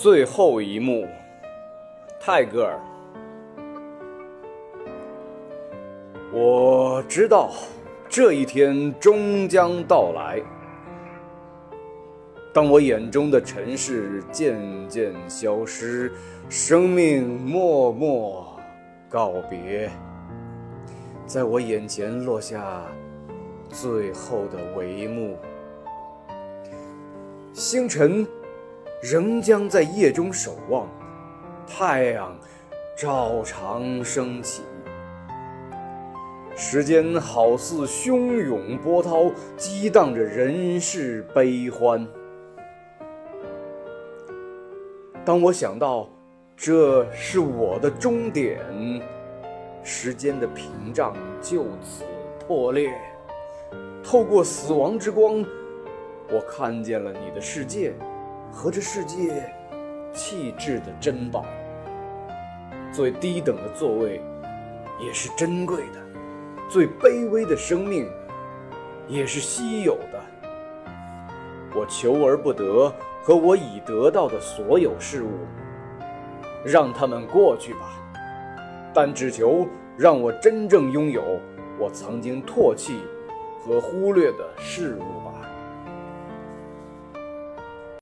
最后一幕，泰戈尔。我知道这一天终将到来。当我眼中的尘世渐渐消失，生命默默告别，在我眼前落下最后的帷幕。星辰仍将在夜中守望，太阳照常升起。时间好似汹涌波涛，激荡着人世悲欢。当我想到这是我的终点，时间的屏障就此破裂。透过死亡之光，我看见了你的世界和这世界气质的珍宝。最低等的座位也是珍贵的。最卑微的生命，也是稀有的。我求而不得，和我已得到的所有事物，让他们过去吧。但只求让我真正拥有我曾经唾弃和忽略的事物吧。